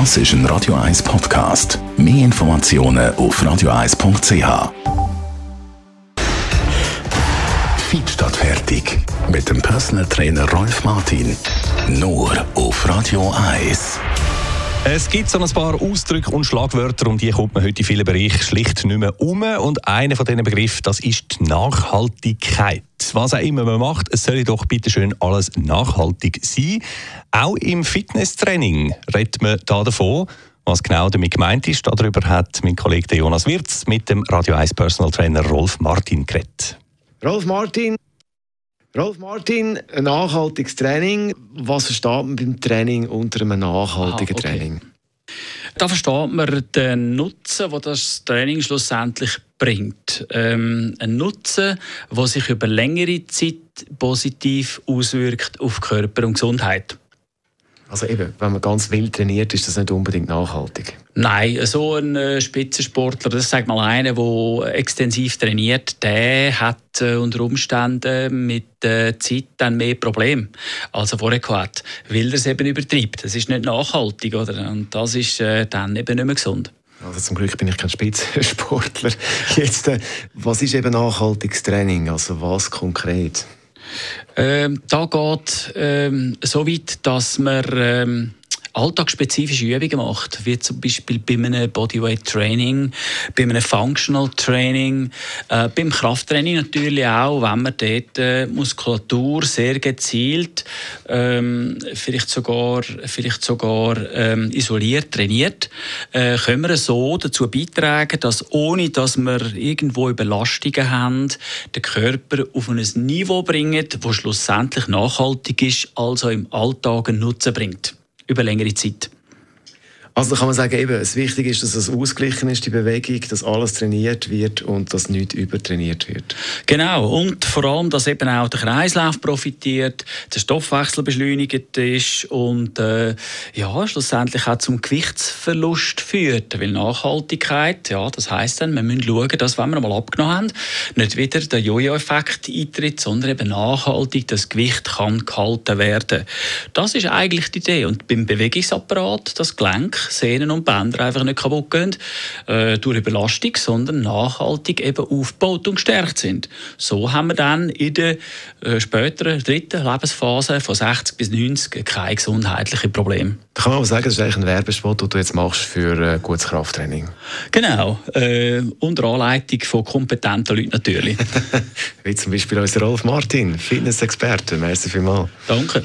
Das ist ein Radio 1 Podcast. Mehr Informationen auf radio1.ch. Feed statt fertig. Mit dem Personal Trainer Rolf Martin. Nur auf Radio 1. Es gibt so ein paar Ausdrücke und Schlagwörter, um die kommt man heute in vielen Bereichen schlicht nicht mehr um. Und einer von diesen Begriffen, das ist die Nachhaltigkeit. Was auch immer man macht, es soll doch bitte schön alles nachhaltig sein. Auch im Fitnesstraining redet man da davon. Was genau damit gemeint ist, darüber hat mein Kollege Jonas Wirz mit dem Radio 1 Personal Trainer Rolf Martin geredet. Rolf Martin, Rolf Martin, ein nachhaltiges Training. Was versteht man beim Training unter einem nachhaltigen Aha, okay. Training? Da versteht man den Nutzen, den das Training schlussendlich bringt. Ähm, ein Nutzen, der sich über längere Zeit positiv auswirkt auf Körper und Gesundheit. Also eben, wenn man ganz wild trainiert, ist das nicht unbedingt nachhaltig. Nein, so ein äh, Spitzensportler, das sagt mal einer, der extensiv trainiert, der hat äh, unter Umständen mit der Zeit dann mehr Probleme als er vorher gehabt, weil er es eben übertreibt. Das ist nicht nachhaltig, oder? Und das ist äh, dann eben nicht mehr gesund. Also zum Glück bin ich kein Spitzensportler. Jetzt, äh, was ist eben nachhaltiges Training? Also was konkret? Ähm, da geht ähm, so weit, dass man ähm, alltagsspezifische Übungen macht, wie zum Beispiel bei einem Bodyweight Training, bei einem Functional Training, äh, beim Krafttraining natürlich auch, wenn man dort äh, Muskulatur sehr gezielt, ähm, vielleicht sogar, vielleicht sogar ähm, isoliert trainiert, äh, können wir so dazu beitragen, dass ohne dass wir irgendwo Überlastungen haben, den Körper auf ein Niveau bringen, das schlussendlich nachhaltig ist, also im Alltag einen Nutzen bringt über längere Zeit. Also kann man sagen, eben, es wichtig ist, dass es ausgeglichen ist, die Bewegung, dass alles trainiert wird und dass nichts übertrainiert wird. Genau, und vor allem, dass eben auch der Kreislauf profitiert, der Stoffwechsel beschleunigt ist und äh, ja, schlussendlich auch zum Gewichtsverlust führt. Weil Nachhaltigkeit, ja, das heißt dann, wir müssen schauen, dass, wenn wir mal abgenommen haben, nicht wieder der Jojo-Effekt eintritt, sondern eben nachhaltig das Gewicht kann gehalten werden. Das ist eigentlich die Idee. Und beim Bewegungsapparat, das Gelenk, Sehnen und Bänder einfach nicht kaputt gehen äh, durch Überlastung, sondern nachhaltig eben aufgebaut und gestärkt sind. So haben wir dann in der äh, späteren dritten Lebensphase von 60 bis 90 keine gesundheitlichen Probleme. Da kann man aber sagen, das ist eigentlich ein Werbespot, den du jetzt machst für äh, gutes Krafttraining. Genau, äh, unter Anleitung von kompetenten Leuten natürlich. Wie zum Beispiel unser Rolf Martin, Fitnessexperte. Merci vielmals. Danke.